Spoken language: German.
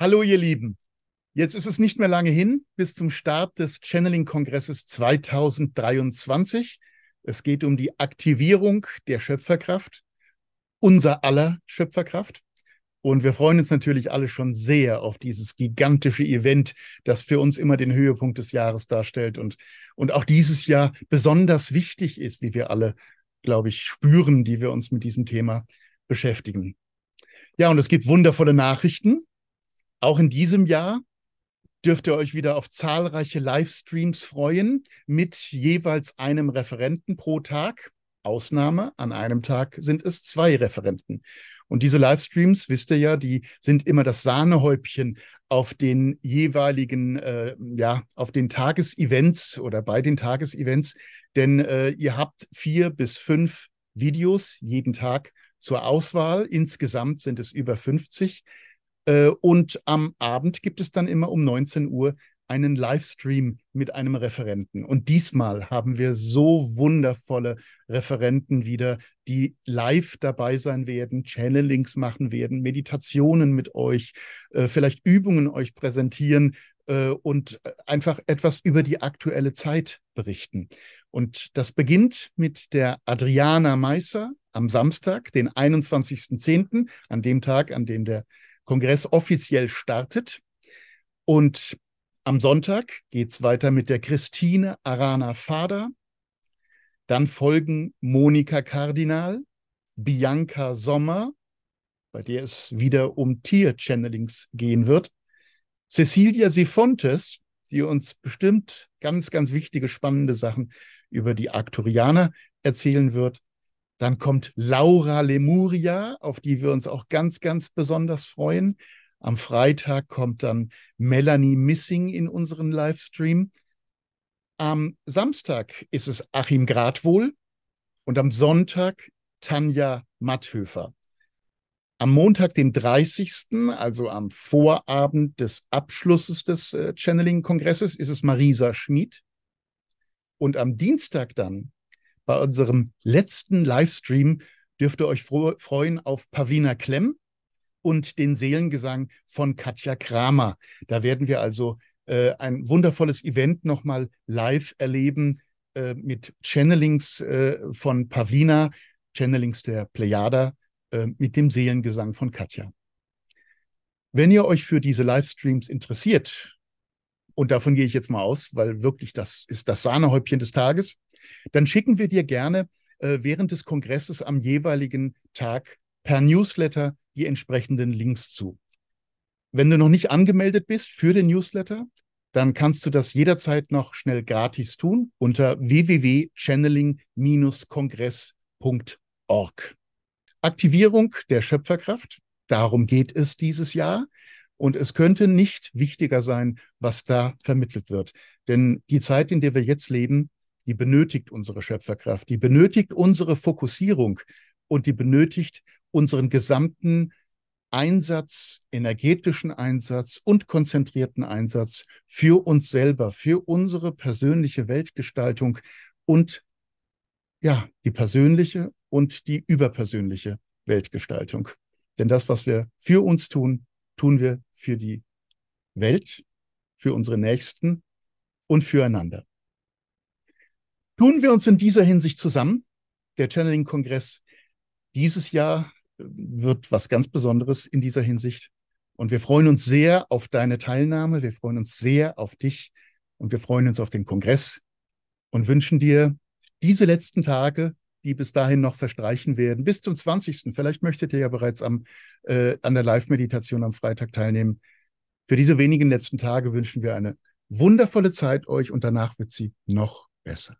Hallo, ihr Lieben. Jetzt ist es nicht mehr lange hin bis zum Start des Channeling-Kongresses 2023. Es geht um die Aktivierung der Schöpferkraft, unser aller Schöpferkraft. Und wir freuen uns natürlich alle schon sehr auf dieses gigantische Event, das für uns immer den Höhepunkt des Jahres darstellt und, und auch dieses Jahr besonders wichtig ist, wie wir alle, glaube ich, spüren, die wir uns mit diesem Thema beschäftigen. Ja, und es gibt wundervolle Nachrichten. Auch in diesem Jahr dürft ihr euch wieder auf zahlreiche Livestreams freuen mit jeweils einem Referenten pro Tag. Ausnahme, an einem Tag sind es zwei Referenten. Und diese Livestreams, wisst ihr ja, die sind immer das Sahnehäubchen auf den jeweiligen, äh, ja, auf den Tagesevents oder bei den Tagesevents. Denn äh, ihr habt vier bis fünf Videos jeden Tag zur Auswahl. Insgesamt sind es über 50. Äh, und am Abend gibt es dann immer um 19 Uhr einen Livestream mit einem Referenten. Und diesmal haben wir so wundervolle Referenten wieder, die live dabei sein werden, Channelings machen werden, Meditationen mit euch, äh, vielleicht Übungen euch präsentieren äh, und einfach etwas über die aktuelle Zeit berichten. Und das beginnt mit der Adriana Meisser am Samstag, den 21.10., an dem Tag, an dem der Kongress offiziell startet. Und am Sonntag geht es weiter mit der Christine Arana Fader. Dann folgen Monika Kardinal, Bianca Sommer, bei der es wieder um Tier-Channelings gehen wird, Cecilia Sifontes, die uns bestimmt ganz, ganz wichtige, spannende Sachen über die Arcturianer erzählen wird. Dann kommt Laura Lemuria, auf die wir uns auch ganz, ganz besonders freuen. Am Freitag kommt dann Melanie Missing in unseren Livestream. Am Samstag ist es Achim Gradwohl und am Sonntag Tanja Matthöfer. Am Montag, den 30., also am Vorabend des Abschlusses des äh, Channeling-Kongresses, ist es Marisa Schmid. Und am Dienstag dann, bei unserem letzten Livestream dürft ihr euch freuen auf Pavlina Klemm und den Seelengesang von Katja Kramer. Da werden wir also äh, ein wundervolles Event nochmal live erleben äh, mit Channelings äh, von Pavlina, Channelings der Plejada äh, mit dem Seelengesang von Katja. Wenn ihr euch für diese Livestreams interessiert, und davon gehe ich jetzt mal aus, weil wirklich das ist das Sahnehäubchen des Tages, dann schicken wir dir gerne äh, während des Kongresses am jeweiligen Tag per Newsletter die entsprechenden Links zu. Wenn du noch nicht angemeldet bist für den Newsletter, dann kannst du das jederzeit noch schnell gratis tun unter www.channeling-kongress.org. Aktivierung der Schöpferkraft, darum geht es dieses Jahr. Und es könnte nicht wichtiger sein, was da vermittelt wird. Denn die Zeit, in der wir jetzt leben, die benötigt unsere Schöpferkraft, die benötigt unsere Fokussierung und die benötigt unseren gesamten Einsatz, energetischen Einsatz und konzentrierten Einsatz für uns selber, für unsere persönliche Weltgestaltung und ja, die persönliche und die überpersönliche Weltgestaltung. Denn das, was wir für uns tun, tun wir für die Welt, für unsere Nächsten und füreinander. Tun wir uns in dieser Hinsicht zusammen. Der Channeling-Kongress dieses Jahr äh, wird was ganz Besonderes in dieser Hinsicht. Und wir freuen uns sehr auf deine Teilnahme. Wir freuen uns sehr auf dich und wir freuen uns auf den Kongress und wünschen dir diese letzten Tage, die bis dahin noch verstreichen werden, bis zum 20. Vielleicht möchtet ihr ja bereits am, äh, an der Live-Meditation am Freitag teilnehmen. Für diese wenigen letzten Tage wünschen wir eine wundervolle Zeit euch und danach wird sie noch besser.